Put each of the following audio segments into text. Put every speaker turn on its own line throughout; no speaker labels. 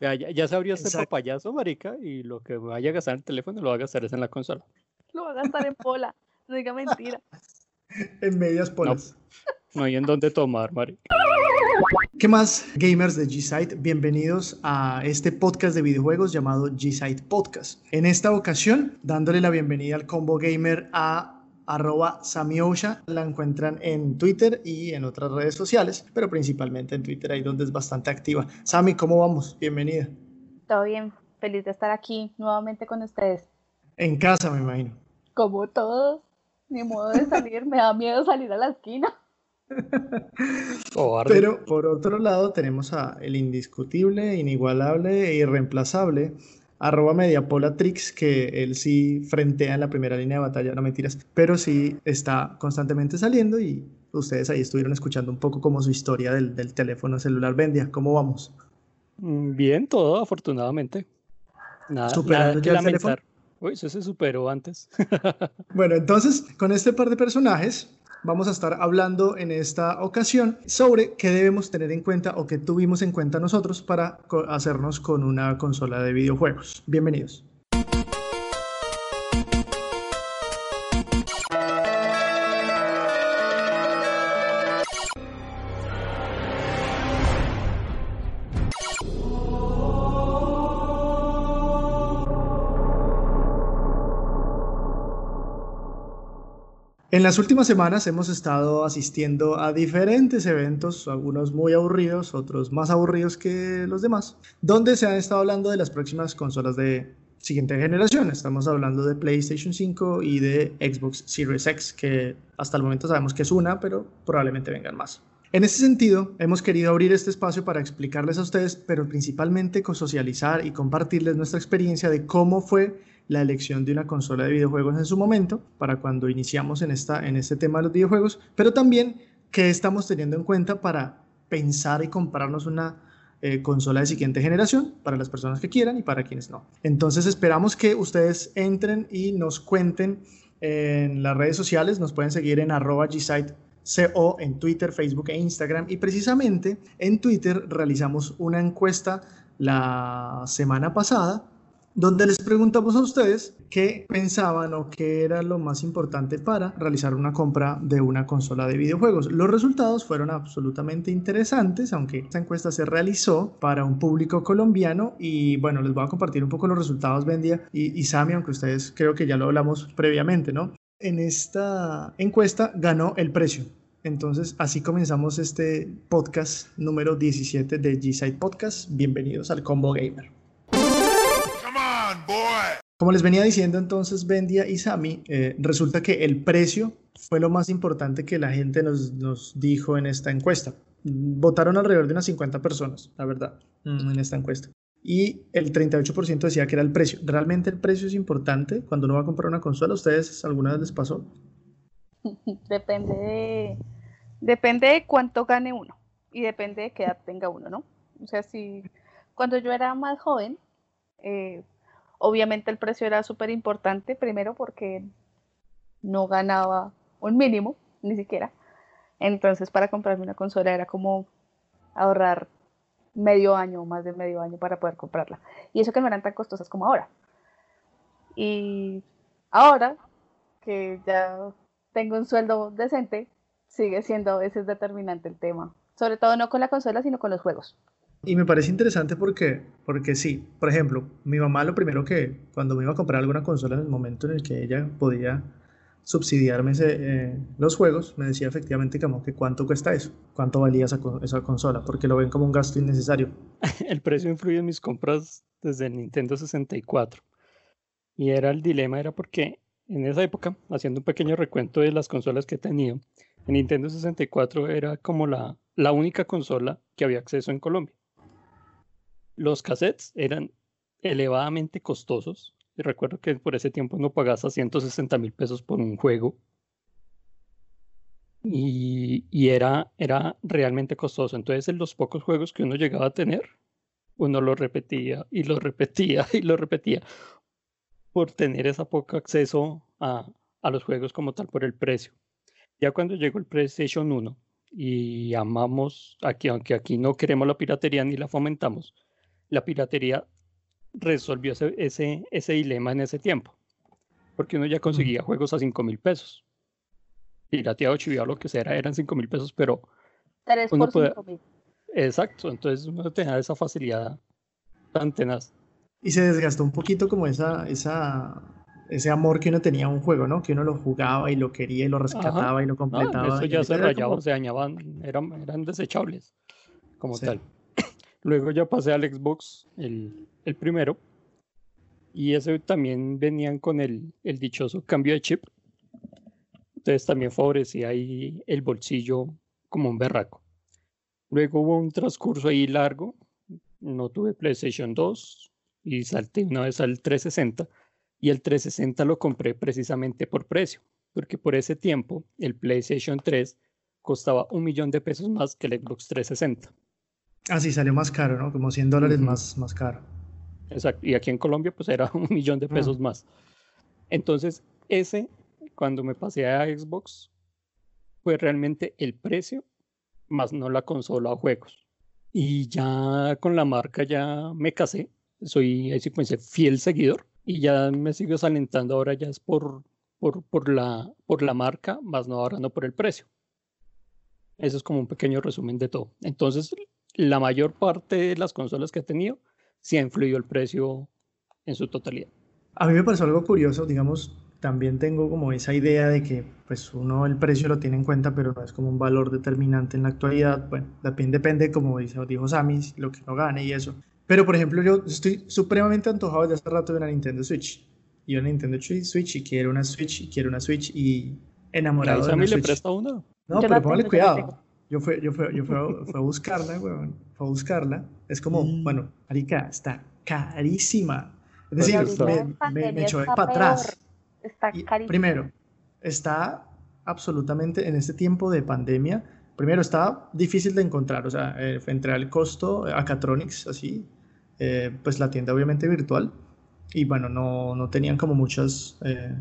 Ya, ya, se abrió este papayazo, marica, y lo que vaya a gastar en el teléfono lo va a gastar es en la consola.
Lo va a gastar en pola, no diga mentira.
en medias polas.
No, hay en dónde tomar, marica.
¿Qué más, gamers de G-Site? Bienvenidos a este podcast de videojuegos llamado G-Site Podcast. En esta ocasión, dándole la bienvenida al combo gamer a arroba Samiosha. La encuentran en Twitter y en otras redes sociales, pero principalmente en Twitter, ahí donde es bastante activa. Sami, ¿cómo vamos? Bienvenida.
Todo bien, feliz de estar aquí nuevamente con ustedes.
En casa, me imagino.
Como todos, ni modo de salir, me da miedo salir a la esquina.
Pero por otro lado tenemos a el indiscutible, inigualable e irreemplazable arroba Mediapolatrix, que él sí frentea en la primera línea de batalla, no mentiras, pero sí está constantemente saliendo y ustedes ahí estuvieron escuchando un poco como su historia del, del teléfono celular Vendia. ¿Cómo vamos?
Mm, bien, todo afortunadamente. Nada, nada que lamentar. Uy, eso se superó antes.
bueno, entonces, con este par de personajes, vamos a estar hablando en esta ocasión sobre qué debemos tener en cuenta o qué tuvimos en cuenta nosotros para hacernos con una consola de videojuegos. Bienvenidos. En las últimas semanas hemos estado asistiendo a diferentes eventos, algunos muy aburridos, otros más aburridos que los demás, donde se ha estado hablando de las próximas consolas de siguiente generación. Estamos hablando de PlayStation 5 y de Xbox Series X, que hasta el momento sabemos que es una, pero probablemente vengan más. En ese sentido, hemos querido abrir este espacio para explicarles a ustedes, pero principalmente socializar y compartirles nuestra experiencia de cómo fue la elección de una consola de videojuegos en su momento, para cuando iniciamos en, esta, en este tema de los videojuegos, pero también qué estamos teniendo en cuenta para pensar y comprarnos una eh, consola de siguiente generación para las personas que quieran y para quienes no. Entonces esperamos que ustedes entren y nos cuenten en las redes sociales, nos pueden seguir en arroba gsite.co en Twitter, Facebook e Instagram y precisamente en Twitter realizamos una encuesta la semana pasada donde les preguntamos a ustedes qué pensaban o qué era lo más importante para realizar una compra de una consola de videojuegos. Los resultados fueron absolutamente interesantes, aunque esta encuesta se realizó para un público colombiano y bueno, les voy a compartir un poco los resultados, Bendia y, y Sami, aunque ustedes creo que ya lo hablamos previamente, ¿no? En esta encuesta ganó el precio. Entonces, así comenzamos este podcast número 17 de G-Side Podcast. Bienvenidos al Combo Gamer. Como les venía diciendo entonces Bendia y Sami, eh, resulta que el precio fue lo más importante que la gente nos, nos, dijo en esta encuesta. Votaron alrededor de unas 50 personas, la verdad, mm, en esta encuesta. Y el 38% decía que era el precio. ¿Realmente el precio es importante cuando uno va a comprar una consola? ¿A ustedes alguna vez les pasó?
Depende de, depende de cuánto gane uno y depende de qué edad tenga uno, ¿no? O sea, si cuando yo era más joven, eh, Obviamente el precio era súper importante, primero porque no ganaba un mínimo, ni siquiera. Entonces para comprarme una consola era como ahorrar medio año más de medio año para poder comprarla. Y eso que no eran tan costosas como ahora. Y ahora que ya tengo un sueldo decente, sigue siendo a veces determinante el tema. Sobre todo no con la consola, sino con los juegos.
Y me parece interesante porque, porque sí, por ejemplo, mi mamá lo primero que, cuando me iba a comprar alguna consola en el momento en el que ella podía subsidiarme eh, los juegos, me decía efectivamente como que cuánto cuesta eso, cuánto valía esa, esa consola, porque lo ven como un gasto innecesario.
el precio influye en mis compras desde el Nintendo 64. Y era el dilema, era porque en esa época, haciendo un pequeño recuento de las consolas que he tenido, el Nintendo 64 era como la, la única consola que había acceso en Colombia los cassettes eran elevadamente costosos. Y recuerdo que por ese tiempo no pagabas a 160 mil pesos por un juego. Y, era, era realmente costoso. Entonces, en los pocos juegos que uno llegaba a tener, uno lo repetía y lo repetía y lo repetía por tener ese poco acceso a, a los juegos como tal por el precio. Ya cuando llegó el PlayStation 1 y amamos aquí, aunque aquí no queremos la piratería ni la fomentamos, la piratería resolvió ese, ese, ese dilema en ese tiempo. Porque uno ya conseguía juegos a 5 mil pesos. Pirateado, chiviado, lo que sea, eran 5 mil pesos, pero.
3
uno
por
puede-
5 mil.
Exacto, entonces uno tenía esa facilidad tan tenaz.
Y se desgastó un poquito como esa, esa, ese amor que uno tenía a un juego, ¿no? Que uno lo jugaba y lo quería y lo rescataba y lo
No,
completaba.
eso
y
ya se rayaba,
como-
se dañaban, eran, eran desechables como
Sí.
tal. Luego ya pasé al Xbox, el, primero, y ese también venían con el, el dichoso cambio de chip. Entonces también favorecía ahí el bolsillo como un berraco. Luego hubo un transcurso ahí largo, no tuve PlayStation 2 y salté una vez al 360 y el 360 lo compré precisamente por precio, porque por ese tiempo el PlayStation 3 costaba un millón de pesos más que el Xbox 360.
Ah, sí, salió más caro, ¿no? Como 100 dólares más, más caro.
Exacto. Y aquí en Colombia pues era un millón de pesos más. Entonces ese, cuando me pasé a Xbox, fue realmente el precio más no la consola o juegos. Y ya con la marca ya me casé. Soy, así como dice, fiel seguidor. Y ya me sigo salentando ahora ya es por, por, por, la, por la marca, más no ahora no por el precio. Eso es como un pequeño resumen de todo. Entonces, la mayor parte de las consolas que he tenido sí ha influido el precio en su totalidad.
A mí me pareció algo curioso, digamos, también tengo como esa idea de que pues uno el precio lo tiene en cuenta, pero no es como un valor determinante en la actualidad. Bueno, depende, depende como dice, dijo Sammy, lo que uno gane y eso. Pero por ejemplo, yo estoy supremamente antojado desde hace rato de una Nintendo Switch. Y una Nintendo Switch y quiero una Switch y quiero una Switch y enamorado de
Sammy
una
le
Switch.
presta una.
No,
Yo
pero póngale cuidado. Yo fui, yo fui, yo fui, a, fui a buscarla, weón. Fue a buscarla. Es como,
Mm.
bueno, marica, está carísima. Es decir, me, me, me echó para atrás.
Está
Y,
carísimo.
primero, está absolutamente en este tiempo de pandemia. Primero, está difícil de encontrar. O sea, eh, entre el costo, Acatronics, así, eh, pues la tienda obviamente virtual. Y bueno, no, no tenían como muchas eh,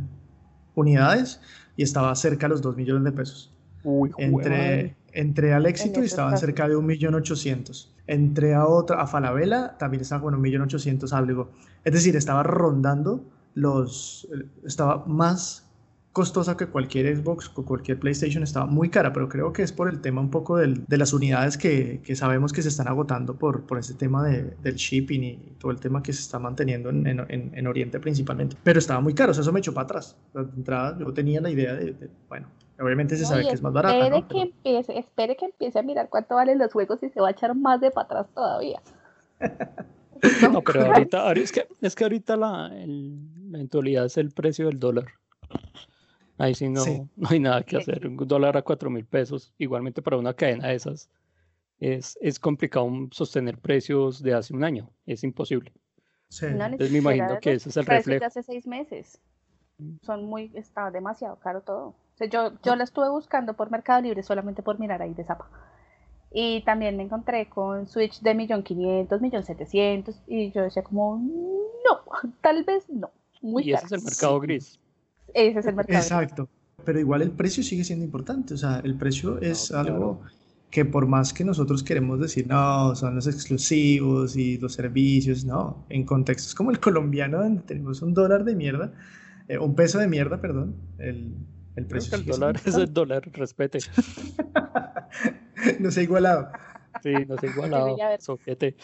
unidades y estaba cerca de los 2 millones de pesos.
Uy,
Entre. Entré al éxito y
esos
estaban
casos.
cerca de 1.800.000. Entré a otra, a Falabella, también estaba con 1.800.000 algo. Es decir, estaba rondando los, eh, estaba más costosa que cualquier Xbox o cualquier PlayStation, estaba muy cara, pero creo que es por el tema un poco del- de las unidades que, que sabemos que se están agotando por, por ese tema de- del shipping y todo el tema que se está manteniendo en, en- en- en Oriente principalmente. Pero estaba muy caro, o sea, eso me echó para atrás. De entrada, yo tenía la idea de, de, bueno, obviamente se
No,
sabe que es más barata,
espere
¿no?
que
Pero-
empiece, espere que empiece a mirar cuánto valen los juegos y se va a echar más de para atrás todavía.
No, pero ahorita, ahori- es que, es que ahorita la, el- la eventualidad es el precio del dólar. Ahí sí no,
Sí.
no hay nada que
Sí.
hacer. Un dólar a cuatro mil pesos, igualmente para una cadena de esas, es, es complicado sostener precios de hace un año. Es imposible.
Sí.
No,
Entonces me imagino que ese es el reflejo.
hace seis meses. Son muy, está demasiado caro todo. O sea, yo, yo lo estuve buscando por Mercado Libre solamente por mirar ahí de zapa. Y también me encontré con Switch de millón quinientos, millón setecientos, y yo decía como, no, tal vez no. Muy
Y ese
caro.
es el mercado gris.
Ese es el mercado.
Exacto. Pero igual el precio sigue siendo importante. O sea, el precio es
claro.
algo que por más que nosotros queremos decir, no, son los exclusivos y los servicios, no. En contextos como el colombiano, donde tenemos un dólar de mierda, eh, un peso de mierda, perdón, el, el
Creo
precio
que el dólar es el dólar, respete.
no se ha igualado.
Sí, no sé igualado.
ya ver.
Soquete.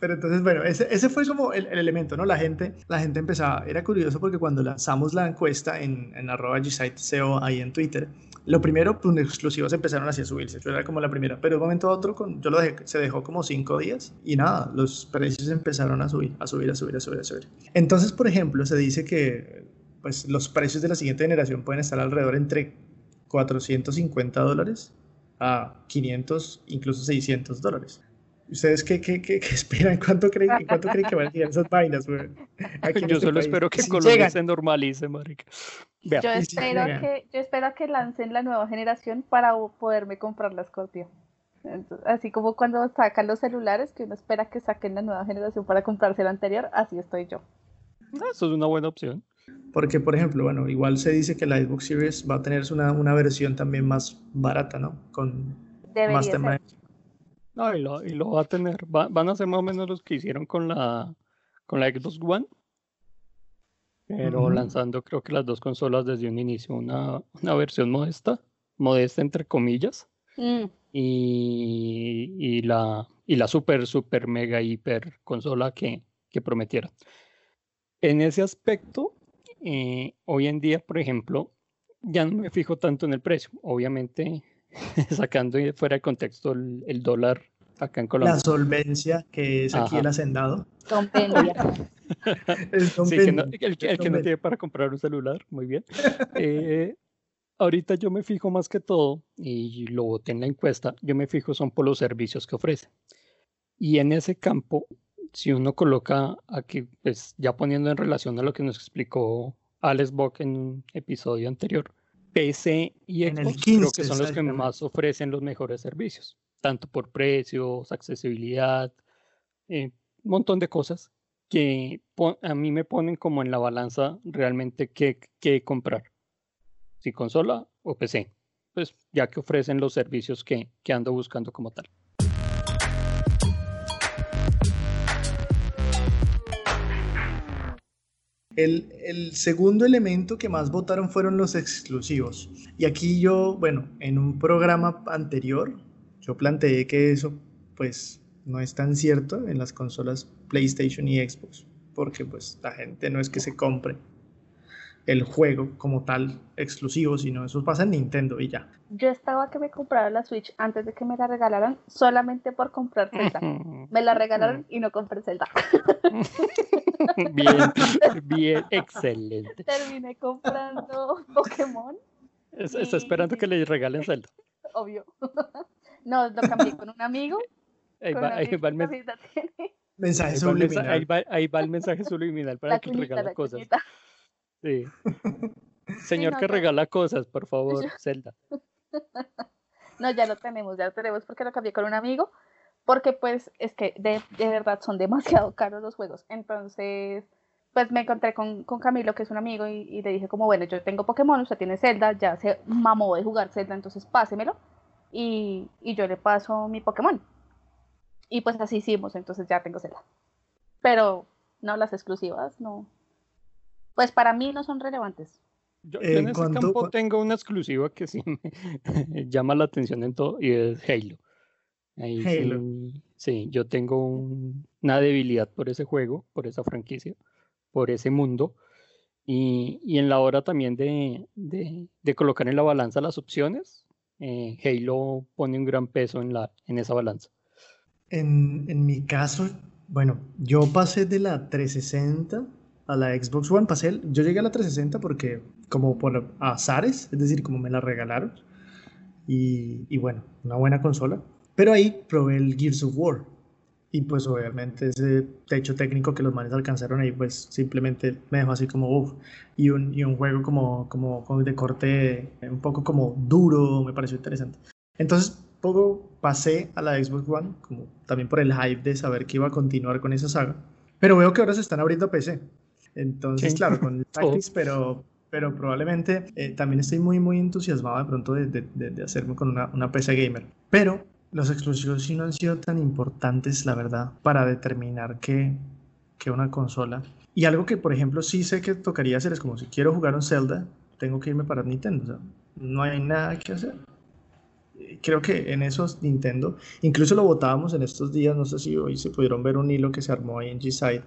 Pero entonces, bueno, ese, ese fue como el, el elemento, ¿no? La gente, la gente empezaba, era curioso porque cuando lanzamos la encuesta en, en arroba GSiteSEO ahí en Twitter, lo primero, pues exclusivos empezaron así a subirse, yo era como la primera, pero de un momento a otro, con, yo lo dejé, se dejó como cinco días y nada, los precios empezaron a subir, a subir, a subir, a subir, a subir. Entonces, por ejemplo, se dice que pues, los precios de la siguiente generación pueden estar alrededor entre 450 dólares a 500, incluso 600 dólares. ¿Ustedes qué, qué, qué, qué esperan? ¿Cuánto creen, ¿Cuánto creen que van a llegar esas vainas, güey?
Yo
este
solo
país.
espero que
Si
Colombia
llegan.
se normalice, marica. Vea,
Yo
si
espero
llegan.
que, yo espero que lancen la nueva generación para poderme comprar la Scorpio. Entonces, así como cuando sacan los celulares, que uno espera que saquen la nueva generación para comprarse la anterior, así estoy yo.
eso es una buena opción.
Porque, por ejemplo, bueno, igual se dice que la Xbox Series va a tener una, una versión también más barata, ¿no? Con
Debería
más tema de-
No, y lo, y lo va a tener. Va- van a ser más o menos los que hicieron con la, con la Xbox One. Pero
Ujú.
lanzando creo que las dos consolas desde un inicio, una, una versión modesta, modesta entre comillas,
Mm,
y, y la, y la super, super, mega, hiper consola que, que prometieron. En ese aspecto, eh, hoy en día, por ejemplo, ya no me fijo tanto en el precio. Obviamente, sacando fuera de contexto el, el dólar acá en
La
Colombia.
solvencia que es aquí
Ajá.
el hacendado. El
Sí, que no- el, que- el que no tiene para comprar un celular, muy bien. Eh, ahorita yo me fijo más que todo, y lo voté en la encuesta, yo me fijo son por los servicios que ofrece. Y en ese campo, si uno coloca aquí, pues ya poniendo en relación a lo que nos explicó Alex Bock en un episodio anterior, PC y Xbox creo
15
que son los que más ofrecen los mejores servicios, tanto por precios, accesibilidad, eh, un montón de cosas que a mí me ponen como en la balanza realmente qué, qué comprar, si consola o PC, pues ya que ofrecen los servicios que, que ando buscando como tal.
El, el segundo elemento que más votaron fueron los exclusivos. Y aquí yo, bueno, en un programa anterior, yo planteé que eso, pues, no es tan cierto en las consolas PlayStation y Xbox, porque pues la gente no es que se compre el juego como tal exclusivo, sino eso pasa en Nintendo y ya.
Yo estaba que me comprara la Switch antes de que me la regalaran, solamente por comprar Zelda. Me la regalaron y no compré Zelda.
Bien, bien, excelente.
Terminé comprando Pokémon,
Es- Está esperando que le regalen Zelda.
obvio. No, lo cambié con un amigo.
Ahí va, ahí va el.
Mensaje subliminal.
ahí va- ahí va el mensaje subliminal para
La
que
cuñita,
regala
la
cosas.
cuñita.
Sí. Señor
no,
que regala cosas, por favor,
Yo-
Zelda.
No, ya lo tenemos, ya lo tenemos porque lo cambié con un amigo. Porque pues es que de, de verdad son demasiado caros los juegos. Entonces, pues me encontré con, con Camilo, que es un amigo, y, y le dije como, bueno, yo tengo Pokémon, usted tiene Zelda, ya se mamó de jugar Zelda, entonces pásemelo. Y, y yo le paso mi Pokémon. Y pues así hicimos, entonces ya tengo Zelda. Pero no, las exclusivas, no. Pues para mí no son relevantes.
Yo, yo
Eh,
en ese
¿cuánto-
campo tengo una exclusiva que sí me llama la atención en todo y es Halo. Ahí sí, sí, yo tengo un- una debilidad por ese juego, por esa franquicia, por ese mundo. Y, y en la hora también de, de- de colocar en la balanza las opciones, eh, Halo pone un gran peso en, la, en esa balanza.
En, en mi caso, bueno, yo pasé de la 360 a la Xbox One. Pasé, yo llegué a la 360 porque, como por azares, es decir, como me la regalaron. Y, y bueno, una buena consola. Pero ahí probé el Gears of War. Y pues obviamente ese techo técnico que los manes alcanzaron ahí, pues simplemente me dejó así como uff. Y un, y un juego como, como, como de corte un poco como duro, me pareció interesante. Entonces, poco pasé a la Xbox One, como también por el hype de saber que iba a continuar con esa saga. Pero veo que ahora se están abriendo PC. Entonces, claro, con el. Tactics, pero, pero probablemente eh, también estoy muy, muy entusiasmado de pronto de, de- de- de hacerme con una, una PC gamer. Pero los exclusivos sí no han sido tan importantes, la verdad, para determinar que, que una consola. Y algo que, por ejemplo, sí sé que tocaría hacer es como si quiero jugar un Zelda, tengo que irme para Nintendo. O sea, no hay nada que hacer. Creo que en esos Nintendo, incluso lo votábamos en estos días, no sé si hoy se pudieron ver un hilo que se armó ahí en G-Side,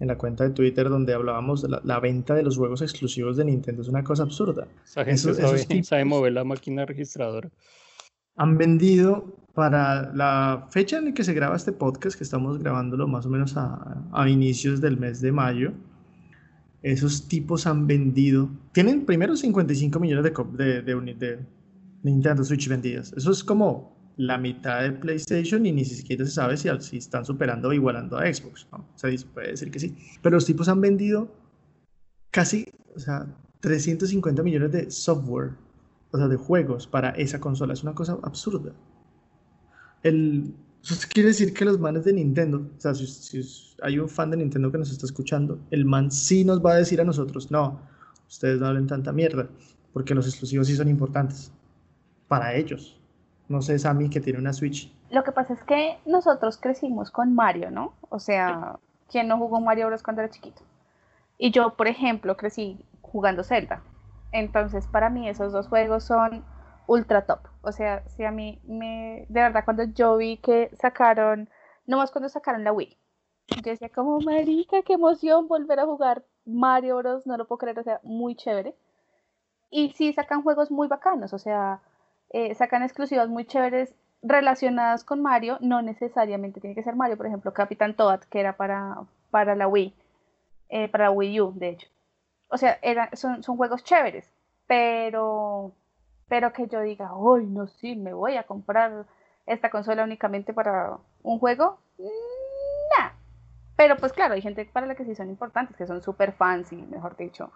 en la cuenta de Twitter, donde hablábamos de la, la venta de los juegos exclusivos de Nintendo. Es una cosa absurda.
Esa gente
Esos-
sabe,
esos tipos-
sabe mover la máquina registradora.
Han vendido para la fecha en la que se graba este podcast, que estamos grabándolo más o menos a, inicios del mes de mayo, esos tipos han vendido, tienen primero 55 millones de, Nintendo Switch vendidas. Eso es como la mitad de PlayStation y ni siquiera se sabe si, están superando o igualando a Xbox. ¿no? Dice- puede decir que sí. Pero los tipos han vendido casi, o sea, 350 millones de software o sea, de juegos para esa consola. Es una cosa absurda. El, eso quiere decir que los manes de Nintendo, o sea, si, si hay un fan de Nintendo que nos está escuchando, el man sí nos va a decir a nosotros, no, ustedes no hablen tanta mierda, porque los exclusivos sí son importantes para ellos. No sé, Sammy, que tiene una Switch.
Lo que pasa es que nosotros crecimos con Mario, ¿no? O sea, ¿quién no jugó Mario Bros cuando era chiquito? Y yo, por ejemplo, crecí jugando Zelda. Entonces, para mí esos dos juegos son ultra top. O sea, si a mí me... De verdad, cuando yo vi que sacaron... No más cuando sacaron la Wii. Yo decía como, marica, qué emoción volver a jugar Mario Bros. No lo puedo creer, o sea, muy chévere. Y sí sacan juegos muy bacanos, o sea, eh, sacan exclusivas muy chéveres relacionadas con Mario. No necesariamente tiene que ser Mario, por ejemplo, Capitán Toad, que era para, para la Wii, eh, para la Wii U, de hecho. O sea, son, son juegos chéveres, pero, pero que yo diga, uy, no, sí, me voy a comprar esta consola únicamente para un juego. Nah. Pero pues claro, hay gente para la que sí son importantes, que son super fans y, mejor dicho,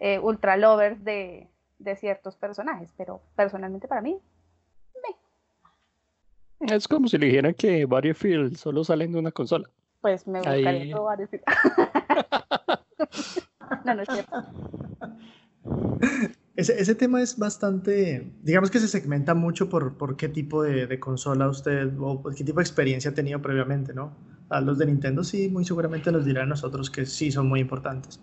eh, ultra lovers de, de, ciertos personajes. Pero personalmente para mí,
me. Es como si le dijeran que Battlefield solo salen de una consola.
Pues me gustaría Ahí... probar no, no es.
Ese, tema es bastante, digamos que se segmenta mucho por, qué tipo de, de, consola usted o qué tipo de experiencia ha tenido previamente, ¿no? A los de Nintendo sí, muy seguramente nos dirán a nosotros que sí son muy importantes.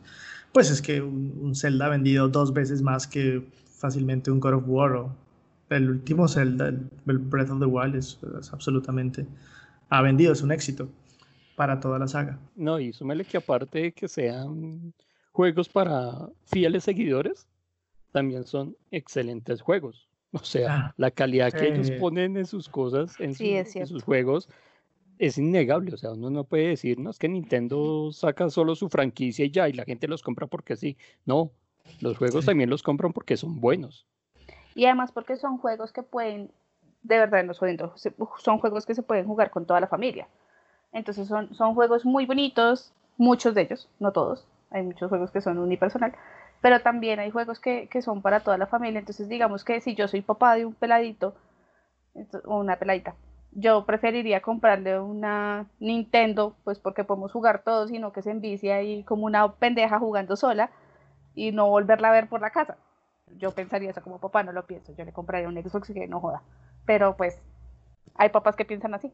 Pues es que un, un, Zelda ha vendido dos veces más que fácilmente un God of War o el último Zelda, el, el Breath of the Wild, es, es, absolutamente, ha vendido, es un éxito para toda la saga.
No, y súmele que aparte de que sean juegos para fieles seguidores, también son excelentes juegos. O sea, ah, la calidad que eh, ellos ponen en sus cosas, en,
sí,
su, en, sus juegos, es innegable. O sea, uno no puede decir, no, es que Nintendo saca solo su franquicia y ya, y la gente los compra porque sí. No, los juegos sí. también los compran porque son buenos.
Y además porque son juegos que pueden, de verdad, no son, son juegos que se pueden jugar con toda la familia. Entonces son, son juegos muy bonitos, muchos de ellos, no todos. Hay muchos juegos que son unipersonal, pero también hay juegos que, que, son para toda la familia. Entonces, digamos que si yo soy papá de un peladito o una peladita, yo preferiría comprarle una Nintendo, pues porque podemos jugar todos, sino que se envicia ahí como una pendeja jugando sola y no volverla a ver por la casa. Yo pensaría eso como papá, no lo pienso. Yo le compraría un Xbox que no joda. Pero pues hay papás que piensan así.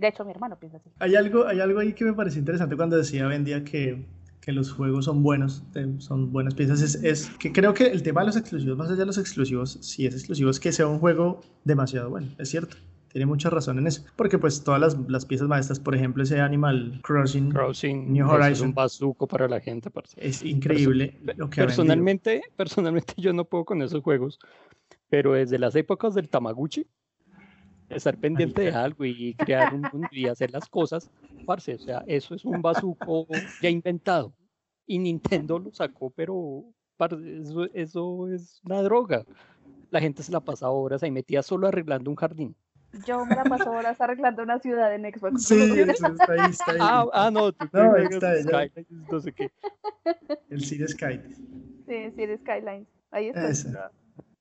De hecho, mi hermano piensa así.
Hay algo, hay algo ahí que me pareció interesante cuando decía Vendía que que los juegos son buenos, son buenas piezas, es, es, que creo que el tema de los exclusivos, más allá de los exclusivos, si es exclusivo, es que sea un juego demasiado bueno, es cierto. Tiene mucha razón en eso. Porque pues todas las, las piezas maestras, por ejemplo, ese Animal Crossing,
Crossing New Horizons. Es un bazuco para la gente. Parce.
Es increíble
Person lo que personalmente, personalmente yo no puedo con esos juegos. Pero desde las épocas del Tamaguchi, estar pendiente de algo y crear un mundo y hacer las cosas, parce, o sea, eso es un bazuco ya inventado. Y Nintendo lo sacó, pero parce, eso, eso es una droga. La gente se la pasa horas ahí metida solo arreglando un jardín.
Yo me la paso horas arreglando una ciudad en Xbox.
Sí, está ahí, está ahí.
Ah, ah no, tú
no, está ahí,
Sky, no sé qué.
El City Sky.
Sí, City Skylines. Ahí está.
Esa.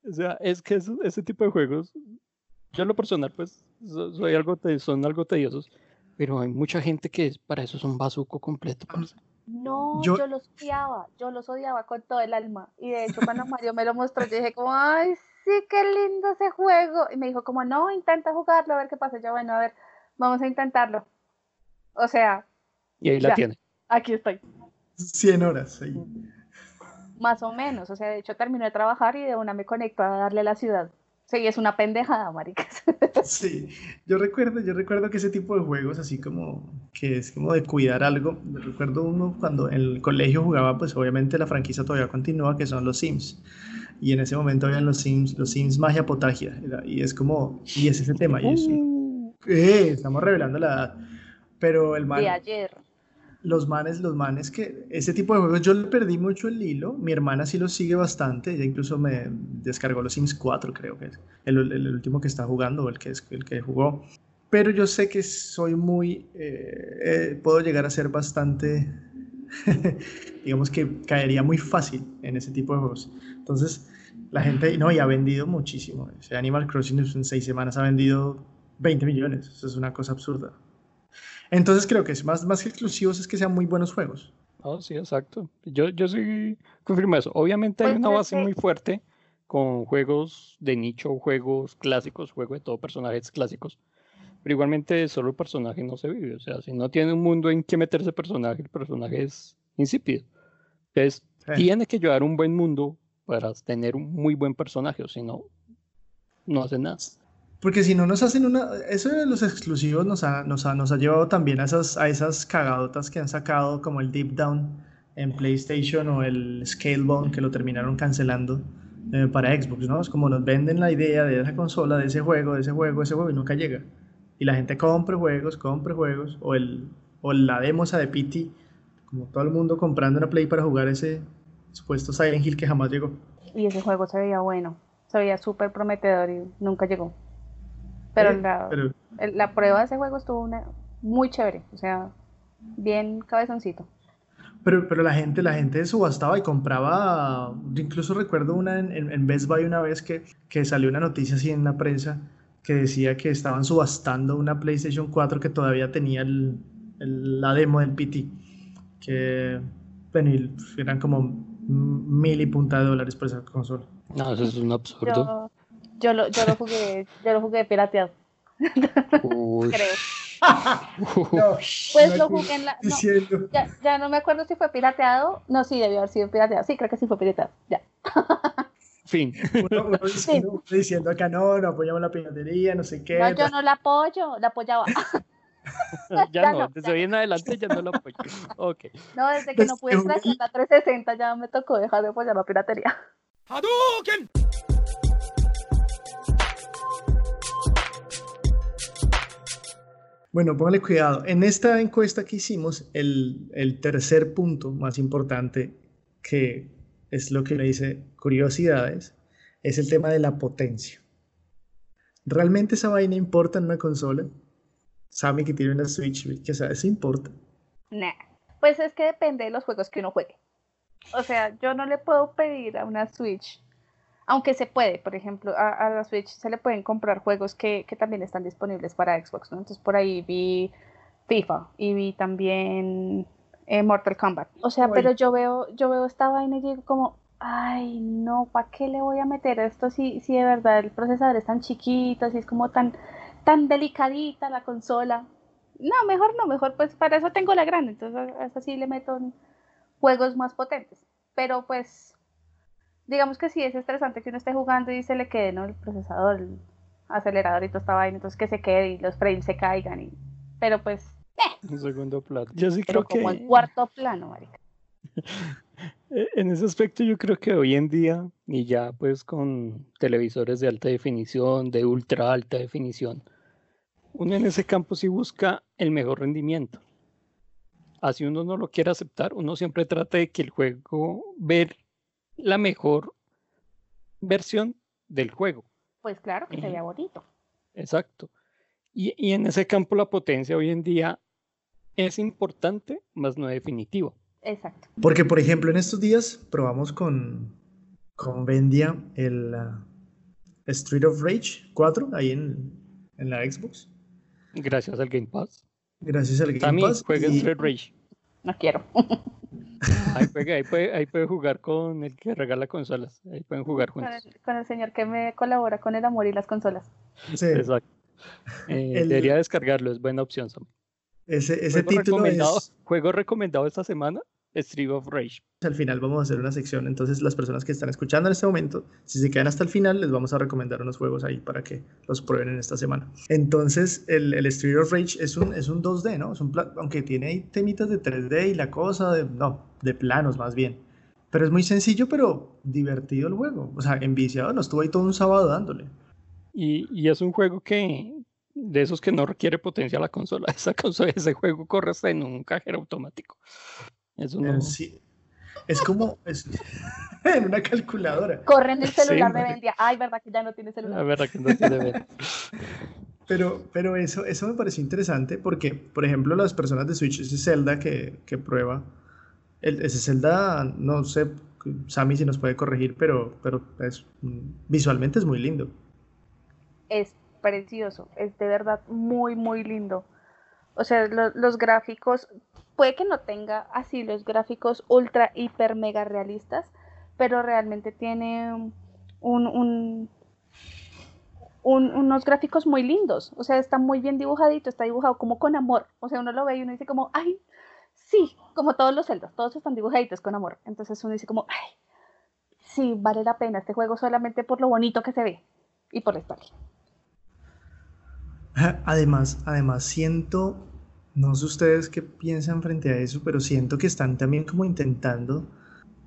O sea, es que eso, ese tipo de juegos yo en lo personal, pues, soy algo son algo tediosos, pero hay mucha gente que para eso es un bazuco completo. Parce.
No, yo... yo... los odiaba, yo los odiaba con todo el alma. Y de hecho, cuando Mario me lo mostró, yo dije como, ay, sí, qué lindo ese juego. Y me dijo como, no, intenta jugarlo, a ver qué pasa. Yo, bueno, a ver, vamos a intentarlo. O sea.
Y ahí la tiene.
Aquí estoy.
100 horas, sí.
Más o menos, o sea, de hecho terminé de trabajar y de una me conecto a darle a la ciudad. Sí, es una pendejada, maricas.
Sí, yo recuerdo, yo recuerdo que ese tipo de juegos, así como que es como de cuidar algo, recuerdo uno cuando en el colegio jugaba, pues obviamente la franquicia todavía continúa, que son los Sims. Y en ese momento habían los Sims, los Sims magia potagia. Y es como, y es ese tema. Y es,
Uh.
eh, estamos revelando la edad. Pero el man,
De ayer.
Los manes, los manes que ese tipo de juegos yo le perdí mucho el hilo. Mi hermana sí los sigue bastante. Ella incluso me descargó los Sims 4, creo que es el, último que está jugando, el que el que jugó. Pero yo sé que soy muy, eh, eh, puedo llegar a ser bastante, digamos que caería muy fácil en ese tipo de juegos. Entonces, la gente, no, y ha vendido muchísimo. Ese Animal Crossing en seis semanas ha vendido 20 millones. Eso es una cosa absurda. Entonces creo que es más, más que exclusivos es que sean muy buenos juegos.
Oh, sí, exacto. Yo, yo sí confirmo eso. Obviamente hay
Pues
una base muy fuerte con juegos de nicho, juegos clásicos, juego de todo personajes clásicos. Pero igualmente solo el personaje no se vive. O sea, si no tiene un mundo en que meterse personaje, el personaje es insípido. Entonces, tiene que llevar un buen mundo para tener un muy buen personaje, o si no, no hace nada.
Porque si no nos hacen una... Eso de los exclusivos nos ha, nos ha, nos ha llevado también a esas, a esas cagadotas que han sacado, como el Deep Down en PlayStation o el Scalebound, que lo terminaron cancelando eh, para Xbox, ¿no? Es como nos venden la idea de esa consola, de ese juego, de ese juego, de ese juego, y nunca llega. Y la gente compra juegos, compra juegos, o, el, o la demo esa de PT, como todo el mundo comprando una Play para jugar ese supuesto Silent Hill que jamás llegó.
Y ese juego se veía bueno, se veía súper prometedor y nunca llegó. Pero, la, la, prueba de ese juego estuvo una, muy chévere, o sea, bien cabezoncito.
Pero, pero la gente, la gente subastaba y compraba. Yo incluso recuerdo una en, en, Best Buy una vez que, que, salió una noticia así en la prensa que decía que estaban subastando una PlayStation 4 que todavía tenía el, la demo del PT. Que bueno, eran como mil y punta de dólares por esa consola.
No, eso es un absurdo.
Yo, lo, yo lo jugué, yo lo jugué pirateado. Creo. pues lo jugué en la. ya, ya, no me acuerdo si fue pirateado. No, sí, debió haber sido pirateado. Sí, creo que sí fue pirateado. Ya.
Fin.
Uno, diciendo, diciendo, acá no, no apoyamos la piratería, no sé qué.
No, yo no la apoyo, la apoyaba.
ya, no, desde hoy en adelante ya no lo apoyo. Ok.
No, desde que no pude entrar la 360 ya me tocó dejar de apoyar la piratería. ¡Hadouken!
Bueno, póngale cuidado. En esta encuesta que hicimos, el, el, tercer punto más importante, que es lo que le dice curiosidades, es el tema de la potencia. ¿Realmente esa vaina importa en una consola? Sammy que tiene una Switch, ¿qué sabes? ¿Eso importa?
Nah. Pues es que depende de los juegos que uno juegue. O sea, yo no le puedo pedir a una Switch aunque se puede, por ejemplo, a, la Switch se le pueden comprar juegos que, también están disponibles para Xbox, ¿no? Entonces por ahí vi FIFA y vi también eh, Mortal Kombat. O sea, pero yo veo, yo veo esta vaina y digo como, ay, no, ¿para qué le voy a meter esto si, si de verdad el procesador es tan chiquito, si es como tan, tan delicadita la consola? No, mejor no, mejor pues para eso tengo la grande, entonces a esa sí le meto juegos más potentes. Pero pues digamos que sí es estresante que uno esté jugando y se le quede ¿no? el procesador, el acelerador y toda esta vaina, entonces que se quede y los frames se caigan. Y... Pero pues.
Eh. En segundo plano. Yo sí creo
como
que.
en cuarto plano, marica.
E, en ese aspecto yo creo que hoy en día, y ya pues con televisores de alta definición, de ultra alta definición, uno en ese campo sí busca el mejor rendimiento. Así uno no lo quiere aceptar, uno siempre trata de que el juego, ver la mejor versión del juego.
Pues claro, que se vea bonito.
Exacto. Y, y, en ese campo la potencia hoy en día es importante, más no definitivo.
Exacto.
Porque, por ejemplo, en estos días probamos con, con Vendia el uh, Street of Rage 4 ahí en, en, la Xbox.
Gracias al Game Pass.
Gracias al Game
También
Pass.
juega y... Street Rage.
No quiero.
Ahí puede, ahí, puede, jugar con el que regala consolas. Ahí pueden jugar juntos.
Con el, señor que me colabora con el amor y las consolas.
Sí. Exacto. Eh, debería descargarlo, es buena opción, Sam.
Ese, ese
juego
título
recomendado,
es...
Juego recomendado esta semana, Street of Rage.
Al final vamos a hacer una sección, entonces las personas que están escuchando en este momento, si se quedan hasta el final, les vamos a recomendar unos juegos ahí para que los prueben en esta semana. Entonces, el, el Street of Rage es un, es un 2D, ¿no? Es un aunque tiene ahí temitas de 3D y la cosa, de, no, de planos más bien. Pero es muy sencillo, pero divertido el juego. O sea, enviciado, no estuvo ahí todo un sábado dándole.
Y, y es un juego que, de esos que no requiere potencia la consola. Esa consola, ese juego corre hasta en un cajero automático. Eso no...
Eh, sí. Es como es, en una calculadora.
Corre en el celular sí, de Vendia. Ay, verdad que ya no tiene celular.
La verdad que no tiene.
Pero, pero eso, eso me pareció interesante porque, por ejemplo, las personas de Switch, ese Zelda que, que prueba, el, ese Zelda, no sé, Sammy si nos puede corregir, pero, pero es, visualmente es muy lindo.
Es precioso, es de verdad muy, muy lindo. O sea, lo, los gráficos, puede que no tenga así los gráficos ultra, hiper, mega realistas, pero realmente tiene un, unos gráficos muy lindos. O sea, está muy bien dibujadito, está dibujado como con amor. O sea, uno lo ve y uno dice como, ay, sí, como todos los celdas, todos están dibujaditos con amor. Entonces uno dice como, ay, sí, vale la pena este juego solamente por lo bonito que se ve y por la historia.
Además, además siento, no sé ustedes qué piensan frente a eso, pero siento que están también como intentando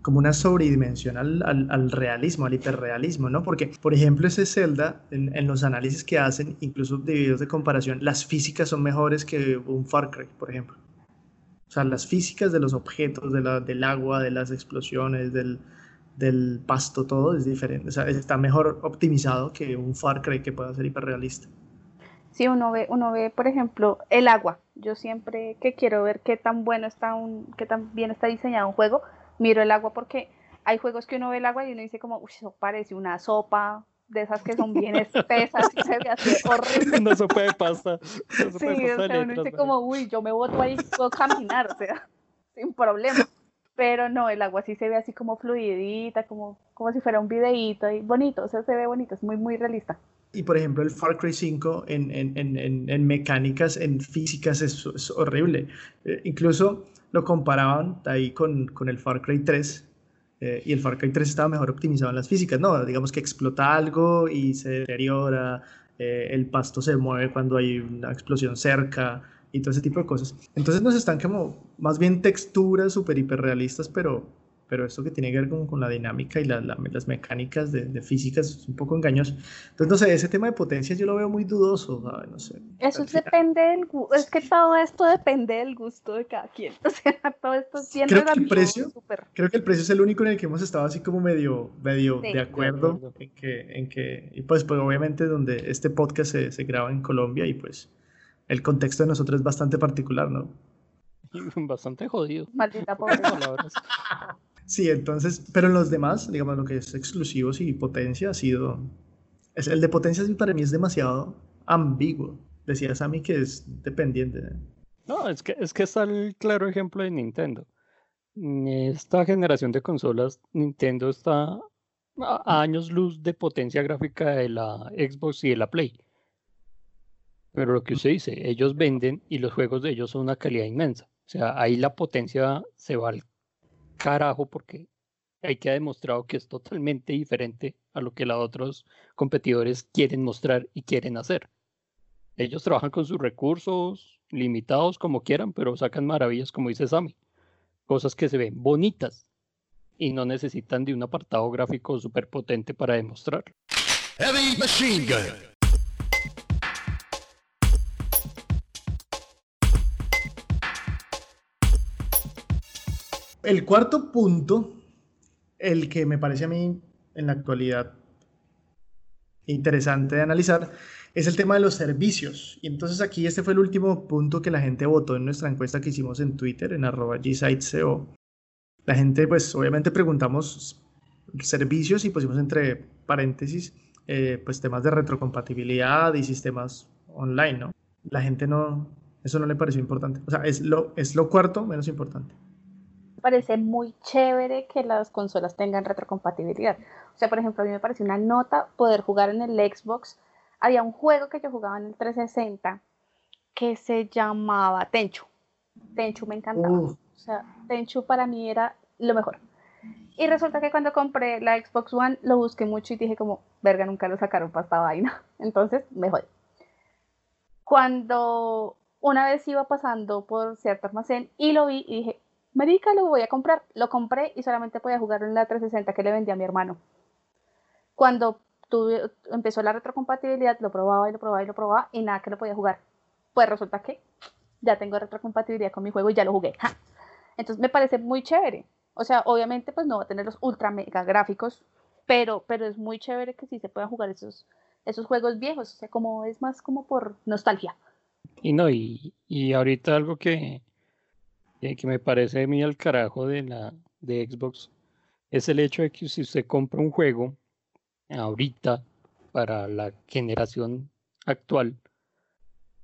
como una sobredimensión al, al, realismo, al hiperrealismo, ¿no? Porque, por ejemplo, ese Zelda, en, los análisis que hacen, incluso de videos de comparación, las físicas son mejores que un Far Cry, por ejemplo. O sea, las físicas de los objetos, de la, del agua, de las explosiones, del, del pasto, todo es diferente. O sea, está mejor optimizado que un Far Cry que pueda ser hiperrealista.
Sí, uno ve, uno ve, por ejemplo, el agua. Yo siempre que quiero ver qué tan bueno está un, qué tan bien está diseñado un juego, miro el agua porque hay juegos que uno ve el agua y uno dice como, uy, eso parece una sopa de esas que son bien espesas y se ve así horrible.
Una sopa de pasta.
Sí, o sea, uno dice como, uy, yo me boto ahí, puedo caminar, o sea, sin problema. Pero no, el agua sí se ve así como fluidita, como, como si fuera un videíto y bonito, o sea, se ve bonito, es muy, muy realista.
Y por ejemplo, el Far Cry 5 en, en, en, en mecánicas, en físicas, es, horrible. Eh, incluso lo comparaban ahí con, con el Far Cry 3. Eh, y el Far Cry 3 estaba mejor optimizado en las físicas. No, digamos que explota algo y se deteriora. Eh, el pasto se mueve cuando hay una explosión cerca y todo ese tipo de cosas. Entonces nos están como más bien texturas súper hiperrealistas, pero pero esto que tiene que ver con, con la dinámica y las mecánicas de, de, físicas es un poco engañoso. Entonces, no sé, ese tema de potencia yo lo veo muy dudoso, No sé.
Eso depende del gusto, es que todo esto depende del gusto de cada quien. O sea, todo esto es
creo que el precio, Creo que el precio es el único en el que hemos estado así como medio, medio de, acuerdo, en que, en que, y pues, pues obviamente donde este podcast se, se graba en Colombia y pues el contexto de nosotros es bastante particular, ¿no?
Bastante jodido.
Maldita pobre.
Sí, entonces, pero en los demás, digamos, lo que es exclusivos y potencia ha sido... Es, el de potencia para mí es demasiado ambiguo. Decía Sammy que es dependiente.
No, es que, es que está el claro ejemplo de Nintendo. Esta generación de consolas, Nintendo está a años luz de potencia gráfica de la Xbox y de la Play. Pero lo que usted dice, ellos venden y los juegos de ellos son una calidad inmensa. O sea, ahí la potencia se va al carajo porque hay que ha demostrado que es totalmente diferente a lo que los otros competidores quieren mostrar y quieren hacer. Ellos trabajan con sus recursos limitados como quieran, pero sacan maravillas como dice Sammy. Cosas que se ven bonitas y no necesitan de un apartado gráfico súper potente para demostrar. Heavy Machine Gun.
El cuarto punto, el que me parece a mí en la actualidad interesante de analizar, es el tema de los servicios. Y entonces aquí este fue el último punto que la gente votó en nuestra encuesta que hicimos en Twitter, en arroba gsiteseo. La gente, pues obviamente preguntamos servicios y pusimos entre paréntesis, eh, pues temas de retrocompatibilidad y sistemas online, ¿no? La gente no, eso no le pareció importante. O sea, es lo, es lo cuarto menos importante
parece muy chévere que las consolas tengan retrocompatibilidad. O sea, por ejemplo, a mí me pareció una nota poder jugar en el Xbox. Había un juego que yo jugaba en el 360 que se llamaba Tenchu. Tenchu me encantaba. O sea, Tenchu para mí era lo mejor. Y resulta que cuando compré la Xbox One lo busqué mucho y dije como, verga, nunca lo sacaron para esta vaina. Entonces me jodí. Cuando una vez iba pasando por cierto almacén y lo vi y dije, Marica, lo voy a comprar. Lo compré y solamente podía jugar en la 360 que le vendí a mi hermano. Cuando tuve, empezó la retrocompatibilidad, lo probaba y lo probaba y lo probaba y nada que lo podía jugar. Pues resulta que ya tengo retrocompatibilidad con mi juego y ya lo jugué. Entonces me parece muy chévere. O sea, obviamente pues no va a tener los ultra mega gráficos, pero, pero es muy chévere que sí se puedan jugar esos, esos juegos viejos. O sea, como es más como por nostalgia.
Y no, y, y ahorita algo que, que me parece a mí al carajo de la de Xbox es el hecho de que si usted compra un juego ahorita para la generación actual,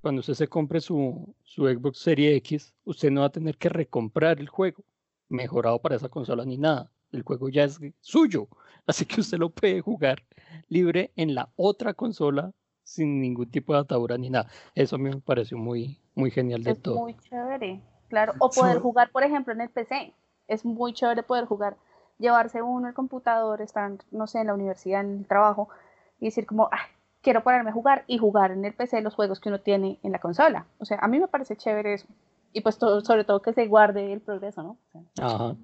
cuando usted se compre su, su Xbox Serie X, usted no va a tener que recomprar el juego mejorado para esa consola ni nada. el juego ya es suyo, así que usted lo puede jugar libre en la otra consola sin ningún tipo de atadura ni nada. Eso a mí me pareció muy, muy genial de
es
todo.
Muy chévere, claro. O poder jugar, por ejemplo, en el PC. Es muy chévere poder jugar, llevarse uno el computador, estar, no sé, en la universidad, en el trabajo, y decir como, ah, quiero ponerme a jugar y jugar en el PC los juegos que uno tiene en la consola. O sea, a mí me parece chévere eso. Y pues todo, sobre todo que se guarde el progreso, ¿no?
Ajá.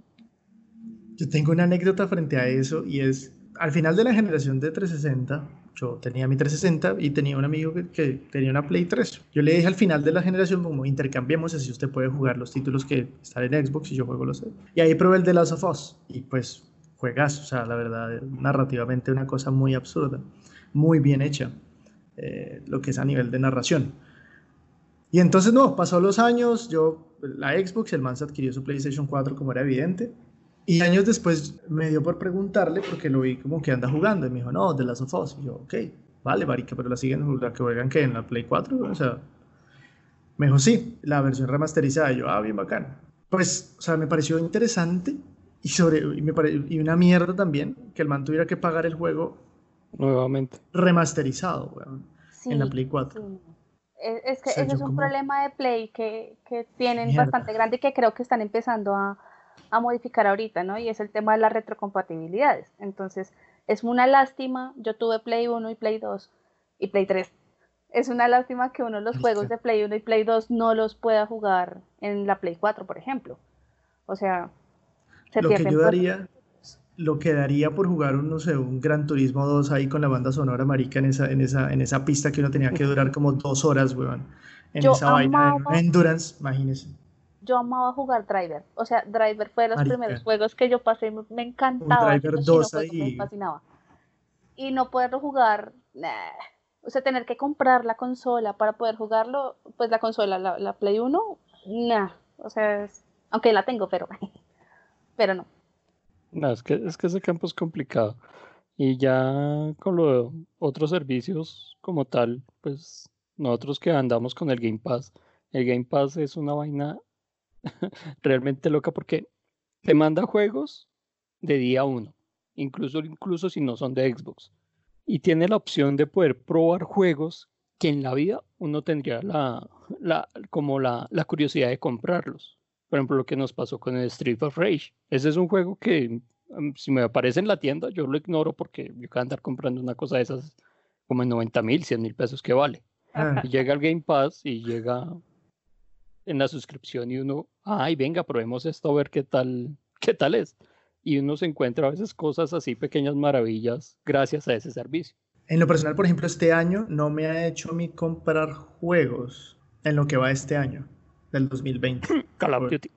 Yo tengo una anécdota frente a eso y es, al final de la generación de 360, yo tenía mi 360 y tenía un amigo que, tenía una Play 3. Yo le dije al final de la generación, como intercambiemos, así usted puede jugar los títulos que están en Xbox y yo juego los... Y ahí probé el de Last of Us y pues juegas, o sea, la verdad, narrativamente una cosa muy absurda, muy bien hecha, eh, lo que es a nivel de narración. Y entonces no, pasó los años, yo, la Xbox, el man se adquirió su PlayStation 4 como era evidente, y años después me dio por preguntarle porque lo vi como que anda jugando y me dijo, no, de las of Us. Y yo, ok, vale, marica, pero la siguen, la que juegan que en la Play 4, o sea, me dijo, sí, la versión remasterizada. Y yo, ah, bien bacán. Pues, o sea, me pareció interesante y, sobre, y, me y una mierda también que el man tuviera que pagar el juego
nuevamente
remasterizado, weón, en la Play 4.
Es, que ese es un problema de Play que, que tienen bastante grande y que creo que están empezando a a modificar ahorita, ¿no? Y es el tema de las retrocompatibilidades. Entonces, es una lástima, yo tuve Play 1 y Play 2 y Play 3. Es una lástima que uno de los juegos de Play 1 y Play 2 no los pueda jugar en la Play 4, por ejemplo. O sea,
se lo que yo daría, lo que daría por jugar un, no sé, un Gran Turismo 2 ahí con la banda sonora marica en esa, en esa, en esa pista que uno tenía que durar como dos horas, weón. En esa vaina, en Endurance, imagínese
yo amaba jugar Driver. O sea, Driver fue de los primeros juegos que yo pasé, me, me encantaba.
Driver 2 ahí.
Me fascinaba. Y no poderlo jugar, o sea, tener que comprar la consola para poder jugarlo, pues la consola, la, Play 1, nah. O sea, aunque la tengo, pero, pero no.
No, es que, es que ese campo es complicado. Y ya con los otros servicios como tal, pues nosotros que andamos con el Game Pass, el Game Pass es una vaina realmente loca porque te manda juegos de día uno, incluso, incluso si no son de Xbox. Y tiene la opción de poder probar juegos que en la vida uno tendría la, la, como la, la curiosidad de comprarlos. Por ejemplo, lo que nos pasó con el Street of Rage. Ese es un juego que mm, si me aparece en la tienda, yo lo ignoro porque yo a andar comprando una cosa de esas como en 90 mil, 100 mil pesos que vale. Ah. Y llega el Game Pass y llega en la suscripción y uno, ay, venga, probemos esto a ver qué tal, qué tal es. Y uno se encuentra a veces cosas así, pequeñas maravillas, gracias a ese servicio.
En lo personal, por ejemplo, este año no me ha hecho mí comprar juegos en lo que va este año, del 2020.
Call of Duty.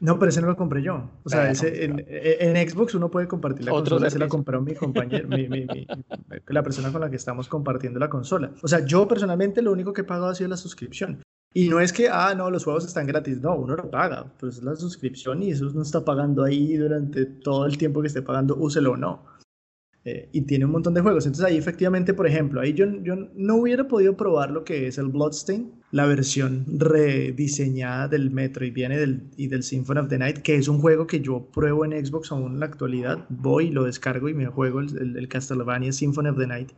No, pero ese no lo compré yo. O sea, ese, en, en, Xbox uno puede compartir la consola. Ese la compró mi compañero, mi, mi, la persona con la que estamos compartiendo la consola. O sea, yo personalmente lo único que he pagado ha sido la suscripción. Y no es que, ah, no, los juegos están gratis. No, uno lo paga. Pues es la suscripción y eso no está pagando ahí durante todo el tiempo que esté pagando, úselo o no. Eh, y tiene un montón de juegos. Entonces ahí efectivamente, por ejemplo, ahí yo, yo no hubiera podido probar lo que es el Bloodstain, la versión rediseñada del Metro y viene del, y del Symphony of the Night, que es un juego que yo pruebo en Xbox aún en la actualidad. Voy, lo descargo y me juego el, el, Castlevania Symphony of the Night.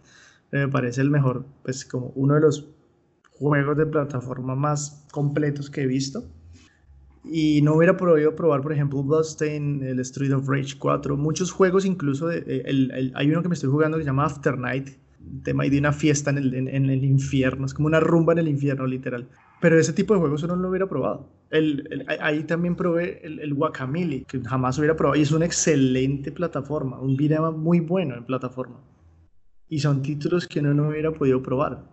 me parece el mejor, pues como uno de los juegos de plataforma más completos que he visto. Y no hubiera podido probar, por ejemplo, Bloodstain, el Street of Rage 4, muchos juegos, incluso eh, el, hay uno que me estoy jugando que se llama After Night, tema de una fiesta en el, el, infierno, es como una rumba en el infierno, literal. Pero ese tipo de juegos uno no lo hubiera probado. El, ahí también probé el, el Guacamole, que jamás hubiera probado, y es una excelente plataforma, un video muy bueno en plataforma. Y son títulos que uno no hubiera podido probar.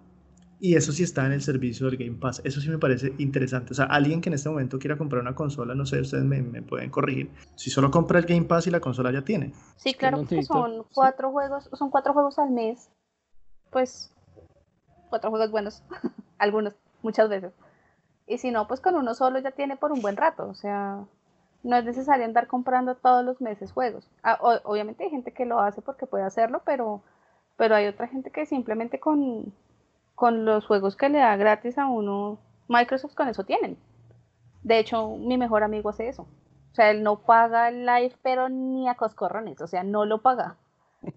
Y eso sí está en el servicio del Game Pass. Eso sí me parece interesante. O sea, alguien que en este momento quiera comprar una consola, no sé, ustedes me, pueden corregir. Si solo compra el Game Pass y la consola ya tiene.
Sí, claro, que son cuatro juegos, son cuatro juegos al mes. Pues, cuatro juegos buenos. Algunos, muchas veces. Y si no, pues con uno solo ya tiene por un buen rato. O sea, no es necesario andar comprando todos los meses juegos. Ah, obviamente hay gente que lo hace porque puede hacerlo, pero, pero hay otra gente que simplemente con con los juegos que le da gratis a uno, Microsoft con eso tienen. De hecho, mi mejor amigo hace eso. O sea, él no paga el live, pero ni a coscorrones, o sea, no lo paga.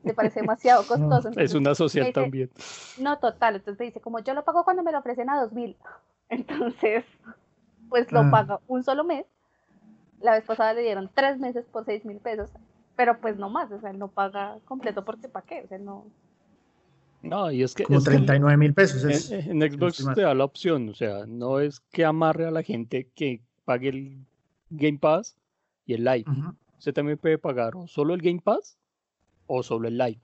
Le parece demasiado costoso.
es una social también.
No, total. Entonces dice, como yo lo pago cuando me lo ofrecen a dos mil. Entonces, pues lo ah. paga un solo mes. La vez pasada le dieron tres meses por seis mil pesos, pero pues no más, o sea, él no paga completo porque para qué, o sea, no.
No, y es que.
Como 39 mil pesos.
en, Xbox te da la opción, o sea, no es que amarre a la gente que pague el Game Pass y el Live. Usted también puede pagar o solo el Game Pass o solo el Live.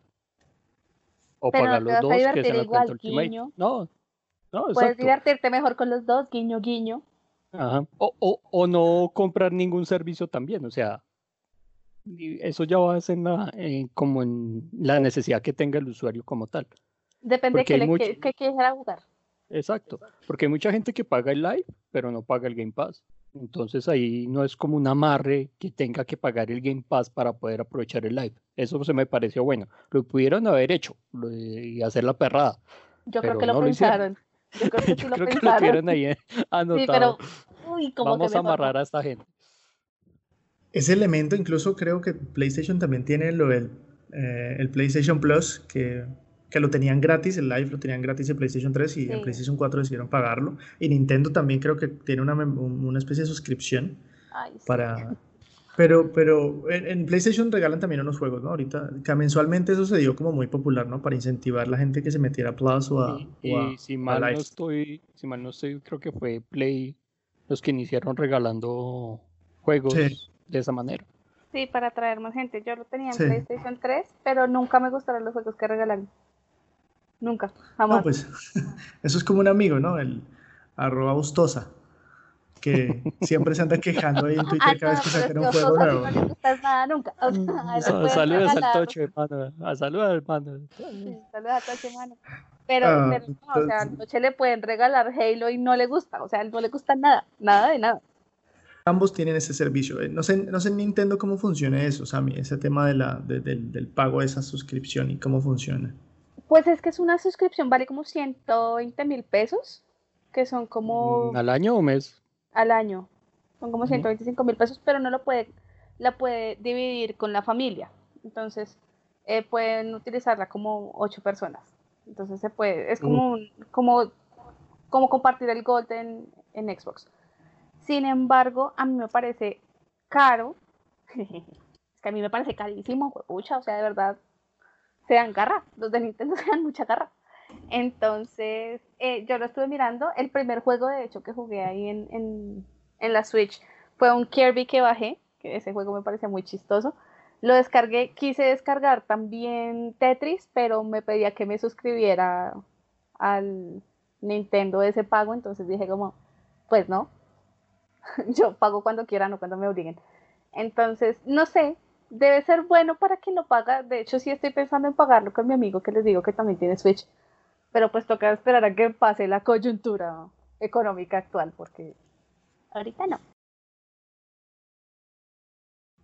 O pagar los dos, que es el
Ultimate. No, no, Puedes divertirte mejor con los dos, guiño, guiño.
Ajá. O, o, o, no comprar ningún servicio también, o sea, eso ya va a ser eh, como en la necesidad que tenga el usuario como tal.
Depende de qué, le, quiera jugar.
Exacto, porque hay mucha gente que paga el live, pero no paga el Game Pass. Entonces ahí no es como un amarre que tenga que pagar el Game Pass para poder aprovechar el live. Eso se me pareció bueno. Lo pudieron haber hecho y hacer la perrada.
Yo creo que lo pensaron.
Yo creo que, sí lo, creo que lo tuvieron ahí anotado. Sí, pero, uy, Vamos a amarrar a esta gente.
Ese elemento incluso creo que PlayStation también tiene lo del eh, el PlayStation Plus, que, que, lo tenían gratis, el Live lo tenían gratis en PlayStation 3 y en PlayStation 4 decidieron pagarlo. Y Nintendo también creo que tiene una, una especie de suscripción para... Pero, pero en, PlayStation regalan también unos juegos, ¿no? Ahorita, que mensualmente eso se dio como muy popular, ¿no? Para incentivar a la gente que se metiera a Plus o a,
y, si mal no estoy, si mal no estoy, creo que fue Play los que iniciaron regalando juegos de esa manera.
Sí, para atraer más gente. Yo lo tenía en PlayStation 3, pero nunca me gustaron los juegos que regalan. Nunca, jamás.
No, pues eso es como un amigo, ¿no? El arroba gustosa, que siempre se anda quejando ahí en Twitter ah, cada vez que sacan un juego nuevo.
No le gustas nada nunca.
saludos al Tocho, hermano. Saludos, hermano.
Sí, saludos al Tocho, hermano. Pero, ah, pero no, o sea, al Tocho le pueden regalar Halo y no le gusta. O sea, no le gusta nada, nada de nada
ambos tienen ese servicio. Eh, no sé, no sé en Nintendo cómo funciona eso, Sammy, ese tema de la, del pago de esa suscripción y cómo funciona.
Pues es que es una suscripción, vale como 120 mil pesos, que son como...
Mm, ¿Al año o mes?
Al año. Son como 125 mil pesos, pero no lo puede, la puede dividir con la familia. Entonces, eh, pueden utilizarla como ocho personas. Entonces se puede, es como, como, como compartir el Gold en Xbox. Sin embargo, a mí me parece caro. es que a mí me parece carísimo, pucha, o sea, de verdad, se dan garra. Los de Nintendo se dan mucha garra. Entonces, eh, yo lo estuve mirando. El primer juego, de hecho, que jugué ahí en, la Switch fue un Kirby que bajé, que ese juego me parece muy chistoso. Lo descargué, quise descargar también Tetris, pero me pedía que me suscribiera al Nintendo ese pago, entonces dije como, pues no, yo pago cuando quieran o cuando me obliguen. Entonces, no sé, debe ser bueno para quien lo paga. De hecho, sí estoy pensando en pagarlo con mi amigo que les digo que también tiene Switch. Pero pues toca esperar a que pase la coyuntura económica actual, porque ahorita no.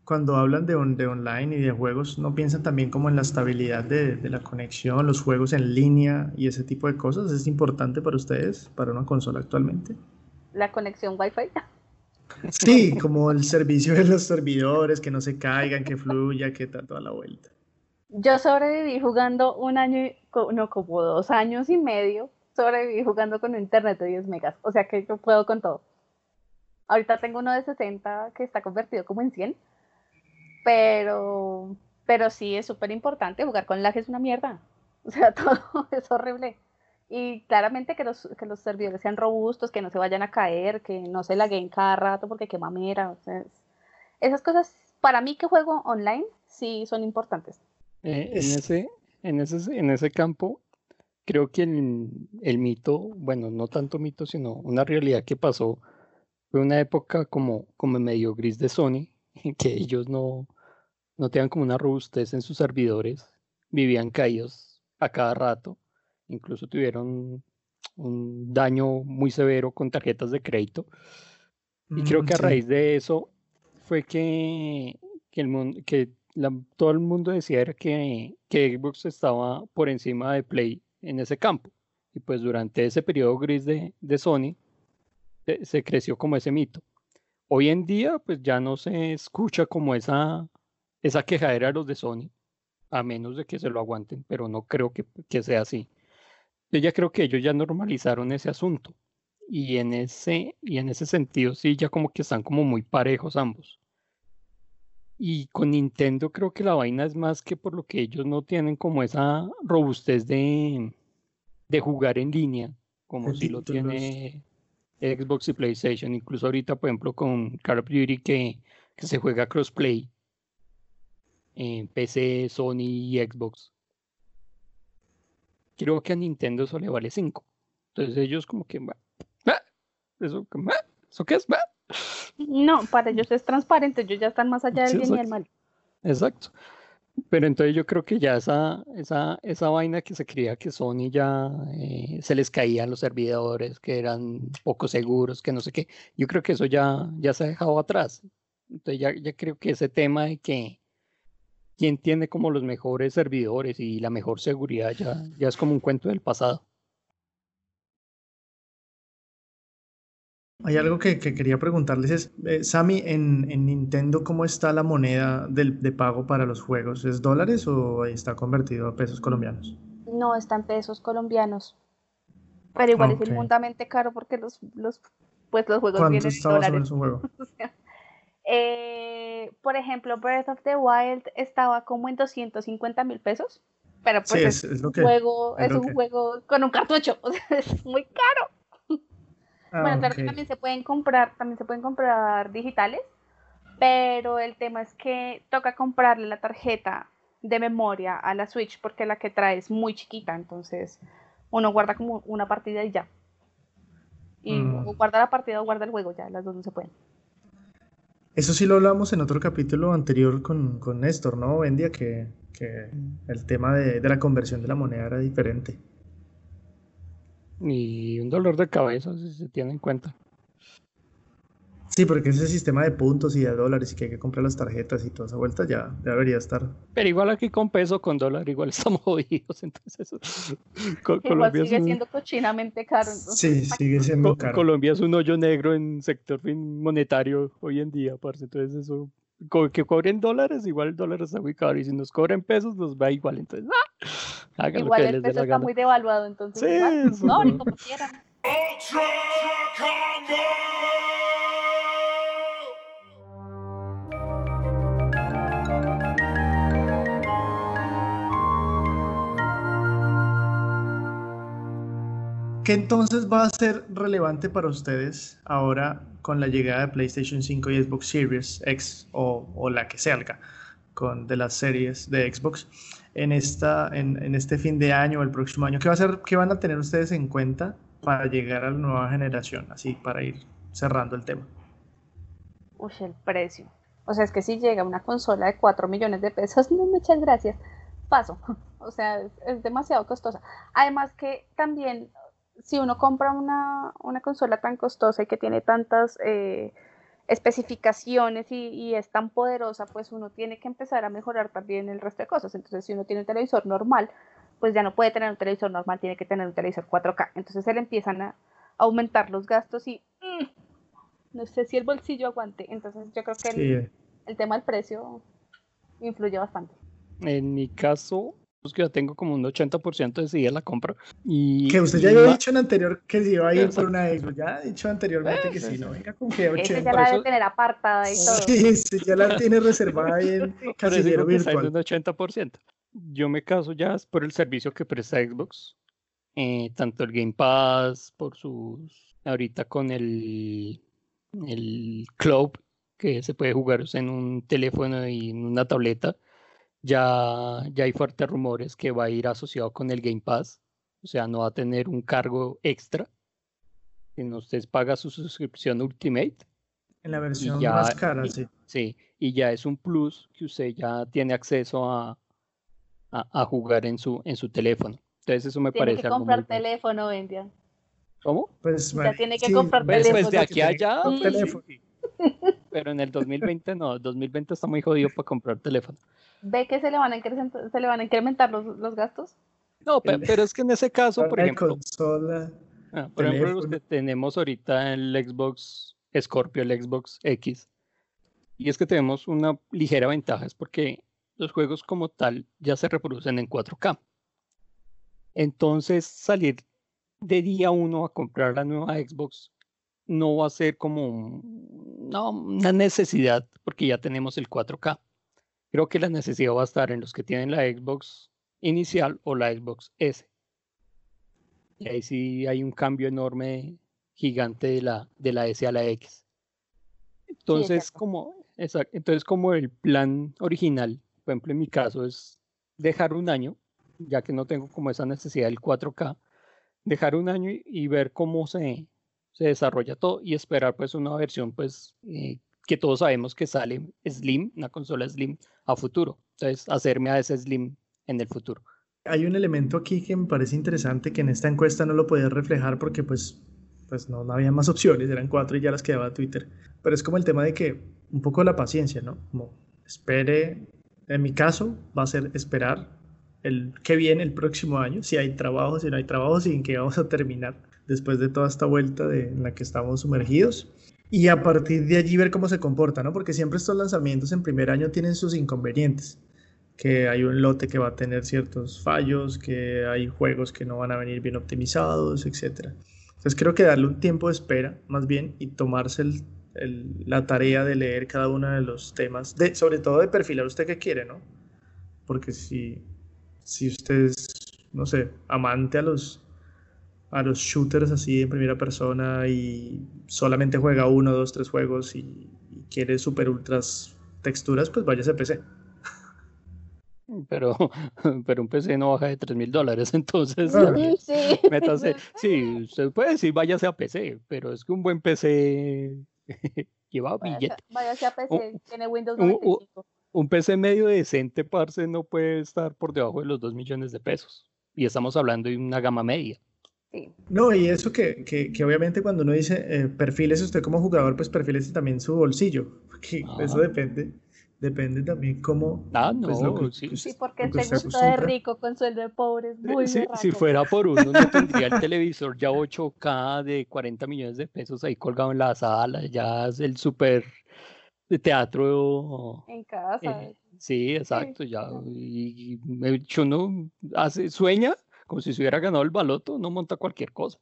Cuando hablan de, de online y de juegos, ¿no piensan también como en la estabilidad de, de la conexión, los juegos en línea y ese tipo de cosas? ¿Es importante para ustedes, para una consola actualmente?
La conexión Wi-Fi.
Sí, como el servicio de los servidores, que no se caigan, que fluya, que está toda la vuelta.
Yo sobreviví jugando un año, no, como dos años y medio, sobreviví jugando con un internet de 10 megas, o sea que yo puedo con todo. Ahorita tengo uno de 60 que está convertido como en 100, pero, pero sí es súper importante, jugar con lag es una mierda, o sea, todo es horrible. Y claramente que los, que los servidores sean robustos, que no se vayan a caer, que no se lagueen cada rato porque quema mera. O sea, esas cosas, para mí que juego online, sí son importantes.
Eh, en, ese, en, ese, en ese campo, creo que el, el, mito, bueno, no tanto mito, sino una realidad que pasó, fue una época como, como medio gris de Sony, en que ellos no, no tenían como una robustez en sus servidores, vivían caídos a cada rato incluso tuvieron un daño muy severo con tarjetas de crédito. Y creo mm, que a raíz de eso fue que, que, el mundo, que todo el mundo decía que, que Xbox estaba por encima de Play en ese campo. Y pues durante ese periodo gris de, de Sony se, creció como ese mito. hoy en día, pues ya no se escucha como esa, esa quejadera de los de Sony, a menos de que se lo aguanten, pero no creo que, que sea así. Yo ya creo que ellos ya normalizaron ese asunto. Y en ese, y en ese sentido, sí, ya como que están como muy parejos ambos. Y con Nintendo creo que la vaina es más que por lo que ellos no tienen como esa robustez de, de jugar en línea, como si lo tiene Xbox y PlayStation. Incluso ahorita, por ejemplo, con Call of Duty que, que se juega crossplay en PC, Sony y Xbox. Creo que a Nintendo eso le vale 5. Entonces ellos como que... ¿Eso, ¿Eso qué es?
No, para ellos es transparente, ellos ya están más allá del bien y del mal.
Exacto. Pero entonces yo creo que ya esa, esa, esa vaina que se creía que Sony ya eh, se les caían los servidores, que eran poco seguros, que no sé qué, yo creo que eso ya, ya se ha dejado atrás. Entonces ya, ya creo que ese tema de que quién tiene como los mejores servidores y la mejor seguridad ya, ya es como un cuento del pasado.
Hay algo que, quería preguntarles es, eh, Sami, en, Nintendo, ¿cómo está la moneda de pago para los juegos? ¿Es dólares o está convertido a pesos colombianos?
No, está en pesos colombianos. Pero igual es inmundamente caro porque los, los, pues los juegos vienen en dólares. Un juego? Eh, por ejemplo, Breath of the Wild estaba como en 250 mil pesos. Pero pues es, juego, es, un juego con un cartucho, es muy caro. Ah, bueno, claro que también se pueden comprar, también se pueden comprar digitales, pero el tema es que toca comprarle la tarjeta de memoria a la Switch porque la que trae es muy chiquita, entonces uno guarda como una partida y ya. Y mm. guarda la partida o guarda el juego, ya las dos no se pueden.
Eso sí lo hablamos en otro capítulo anterior con, con Néstor, ¿no? Vendia que, que el tema de, de la conversión de la moneda era diferente
y un dolor de cabeza si se tiene en cuenta.
Sí, porque ese sistema de puntos y de dólares y que hay que comprar las tarjetas y toda esa vuelta ya, debería estar.
Pero igual aquí con peso, con dólar, igual estamos jodidos. Entonces,
Colombia sigue siendo cochinamente caro.
Sí, sigue siendo caro.
Colombia es un hoyo negro en sector monetario hoy en día, parce. Entonces, eso que cobren dólares, igual el dólar está muy caro. Y si nos cobren pesos, nos va igual. Entonces,
¡ah! igual el peso está muy devaluado, entonces, sí, igual, no, como quieran.
¿Qué entonces va a ser relevante para ustedes ahora con la llegada de PlayStation 5 y Xbox Series X o, la que salga con, de las series de Xbox en, esta, en, este fin de año o el próximo año? ¿Qué, va a ser, ¿Qué van a tener ustedes en cuenta para llegar a la nueva generación? Así, para ir cerrando el tema.
Uy, el precio. O sea, es que si llega una consola de 4 millones de pesos, no, muchas gracias. Paso. O sea, es demasiado costosa. Además que también, si uno compra una, consola tan costosa y que tiene tantas eh, especificaciones y, es tan poderosa, pues uno tiene que empezar a mejorar también el resto de cosas. Entonces, si uno tiene un televisor normal, pues ya no puede tener un televisor normal, tiene que tener un televisor 4K. Entonces se le empiezan a aumentar los gastos y mm, no sé si el bolsillo aguante. Entonces yo creo que el, el tema del precio influye bastante.
En mi caso, que ya tengo como un 80% decidida la compra. Y,
que usted ya había dicho en anterior que se iba a ir por una Xbox. Ya ha dicho anteriormente que sí, no venga con que 80%.
ya la debe tener apartada y todo.
Sí, sí, ya la tiene reservada ahí en casillero virtual.
un 80%. Yo me caso ya por el servicio que presta Xbox. Eh, tanto el Game Pass, por sus. Ahorita con el. El Club, que se puede jugar en un teléfono y en una tableta ya, ya hay fuertes rumores que va a ir asociado con el Game Pass, o sea, no va a tener un cargo extra. no usted paga su suscripción Ultimate.
En la versión más cara, sí.
Sí, y ya es un plus que usted ya tiene acceso a, a, jugar en su, en su teléfono. Entonces eso me
tiene
parece
que comprar teléfono, Vendia.
¿Cómo?
Pues, ya tiene que comprar pues,
teléfono. Pues de aquí a allá. Pero en el 2020 no, 2020 está muy jodido para comprar teléfono
ve que se le van a incrementar, se le van a incrementar los, los gastos.
No, pero, es que en ese caso, por ejemplo, ah, por ejemplo, los que tenemos ahorita el Xbox Scorpio, el Xbox X. Y es que tenemos una ligera ventaja, es porque los juegos como tal ya se reproducen en 4K. Entonces salir de día uno a comprar la nueva Xbox no va a ser como una necesidad porque ya tenemos el 4K. Creo que la necesidad va a estar en los que tienen la Xbox inicial o la Xbox S. Y ahí sí hay un cambio enorme, gigante de la, de la S a la X. Entonces, como, entonces, como el plan original, por ejemplo, en mi caso, es dejar un año, ya que no tengo como esa necesidad del 4K, dejar un año y, ver cómo se, se, desarrolla todo y esperar pues una versión pues eh, que todos sabemos que sale Slim, una consola Slim a futuro. Entonces, hacerme a ese Slim en el futuro.
Hay un elemento aquí que me parece interesante que en esta encuesta no lo podía reflejar porque pues, pues no, había más opciones, eran cuatro y ya las quedaba Twitter. Pero es como el tema de que un poco la paciencia, ¿no? Como espere, en mi caso va a ser esperar el que viene el próximo año, si hay trabajo, si no hay trabajo, si en qué vamos a terminar después de toda esta vuelta de, en la que estamos sumergidos. Y a partir de allí ver cómo se comporta, ¿no? Porque siempre estos lanzamientos en primer año tienen sus inconvenientes que hay un lote que va a tener ciertos fallos, que hay juegos que no van a venir bien optimizados, etc. Entonces creo que darle un tiempo de espera, más bien, y tomarse la tarea de leer cada uno de los temas, de, sobre todo de perfilar usted qué quiere, ¿no? Porque si, si usted es, no sé, amante a los, a los shooters así en primera persona y solamente juega uno, dos, tres juegos y, y quiere super ultras texturas, pues váyase a PC
pero, pero un PC no baja de 3 mil dólares, entonces
sí.
métase. Sí, usted puede decir váyase a PC, pero es que un buen PC lleva billete.
Váyase, a PC, tiene Windows 95.
Un, PC medio decente, parce, no puede estar por debajo de los 2 millones de pesos. Y estamos hablando de una gama media.
Sí. No, y eso que, que, que, obviamente cuando uno dice eh, perfiles usted como jugador, pues perfiles también su bolsillo, porque eso depende depende también cómo...
Ah, pues, no,
sí. sí, porque el gusto de rico con sueldo de pobre es muy
sí, Si fuera por uno, no tendría el televisor ya 8K de 40 millones de pesos ahí colgado en la sala, ya es el super de teatro.
En casa.
Eh, sí, exacto, ya. Y, de hecho uno hace, sueña como si se hubiera ganado el baloto, no monta cualquier cosa.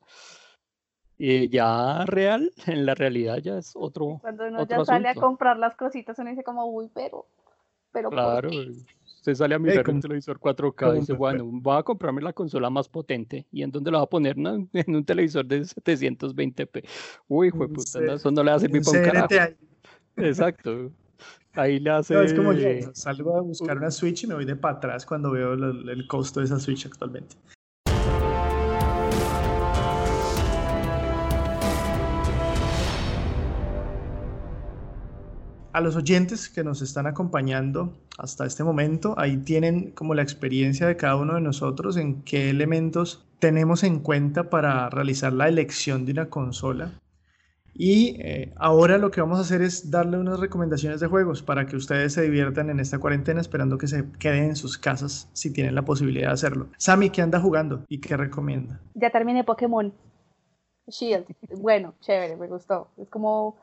Y ya real, en la realidad ya es otro.
Cuando uno ya sale a comprar las cositas, uno dice como, uy, pero. pero
claro, usted sale a mirar un televisor 4K y dice, bueno, voy a comprarme la consola más potente. ¿Y en dónde la va a poner? en un televisor de 720p. Uy, hijo puta, eso no le hace pipa un carajo. Exacto. Ahí le hace.
es como yo salgo a buscar una Switch y me voy de para atrás cuando veo el costo de esa Switch actualmente. A los oyentes que nos están acompañando hasta este momento, ahí tienen como la experiencia de cada uno de nosotros en qué elementos tenemos en cuenta para realizar la elección de una consola. Y eh, ahora lo que vamos a hacer es darle unas recomendaciones de juegos para que ustedes se diviertan en esta cuarentena esperando que se queden en sus casas si tienen la posibilidad de hacerlo. Sammy, ¿qué anda jugando y qué recomienda?
Ya terminé Pokémon Shield. Bueno, chévere, me gustó. Es como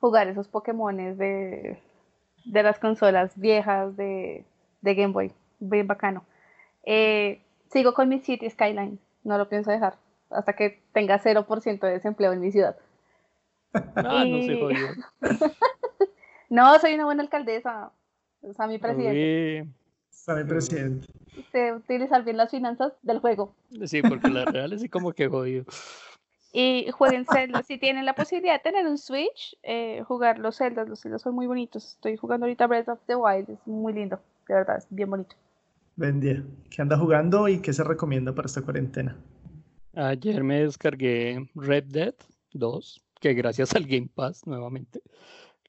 jugar esos Pokémones de, de las consolas viejas de, de Game Boy. Bien bacano. Eh, sigo con mi City Skyline. No lo pienso dejar hasta que tenga 0% de desempleo en mi ciudad.
Ah, no se jodió.
no, soy una buena alcaldesa. O sea, mi presidente.
Uy. mi presidente.
Usted utilizar bien las finanzas del juego.
Sí, porque la real es como que jodido.
Y jueguen Zelda. si tienen la posibilidad de tener un Switch, eh, jugar los Zelda. Los Zelda son muy bonitos. Estoy jugando ahorita Breath of the Wild. Es muy lindo. De verdad, es bien bonito.
Buen día. ¿Qué anda jugando y qué se recomienda para esta cuarentena?
Ayer me descargué Red Dead 2, que gracias al Game Pass nuevamente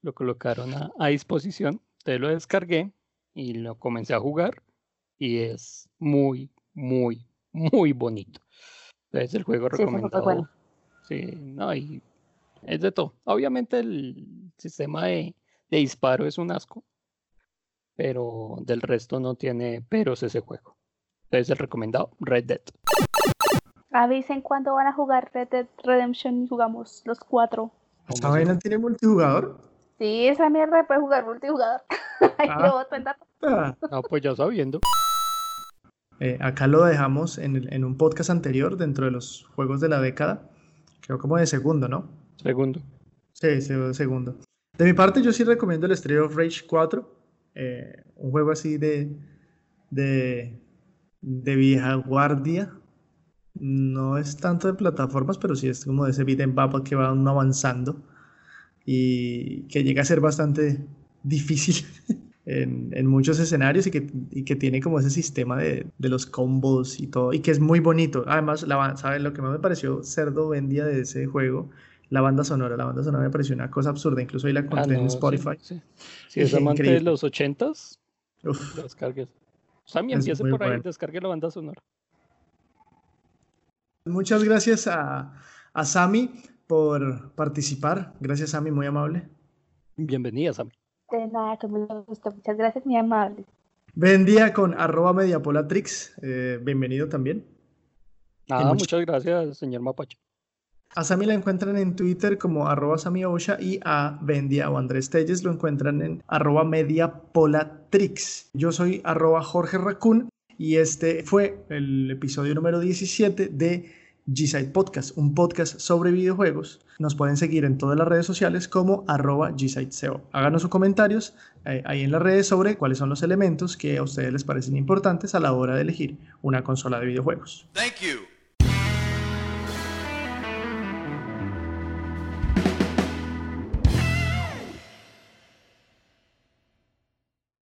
lo colocaron a, a disposición. Entonces lo descargué y lo comencé a jugar. Y es muy, muy, muy bonito. Es el juego recomendado. Sí, no, y es de todo. Obviamente el sistema de, disparo es un asco, pero del resto no tiene peros ese juego. Entonces el recomendado, Red Dead.
Avisen cuándo van a jugar Red Dead Redemption y jugamos los cuatro
¿Esta vaina tiene multijugador?
Sí, esa mierda puede jugar multijugador. Ahí
Ah. Ah,
No, pues ya sabiendo.
eh, acá lo dejamos en, el- en un podcast anterior dentro de los juegos de la década. Creo como de segundo, ¿no?
Segundo.
Sí, se- segundo. De mi parte, yo sí recomiendo el Street of Rage 4. eh, un juego así de, de, de vieja guardia. No es tanto de plataformas, pero sí es como de ese beat 'em up que va uno avanzando y que llega a ser bastante difícil en, en muchos escenarios y que, y que tiene como ese sistema de, de los combos y todo, y que es muy bonito. Además, la, ¿sabes? Lo que más me pareció cerdo vendía de ese juego, la banda sonora. La banda sonora me pareció una cosa absurda, incluso ahí la
Ah,
encontré en
sí,
Spotify.
sí. Si es amante de los ochentas, descargues. Sammy, empiece por ahí, descargue la banda sonora.
Muchas gracias a, a Sami por participar. Gracias, Sami, muy amable.
Bienvenida, Sammy.
De nada, que me gusta. Muchas gracias, mi amable.
Vendía con arroba mediapolatrix. eh, bienvenido también.
Nada,
mucho-
muchas gracias, señor Mapache.
A Sami la encuentran en Twitter como arroba samiosha y a Vendia o Andrés Telles lo encuentran en arroba mediapolatrix. Yo soy arroba Jorge Raccoon y este fue el episodio número 17 de G-Side Podcast, un podcast sobre videojuegos. Nos pueden seguir en todas las redes sociales como arroba GSiteSEO. Háganos sus comentarios eh, ahí en las redes sobre cuáles son los elementos que a ustedes les parecen importantes a la hora de elegir una consola de videojuegos.
Thank.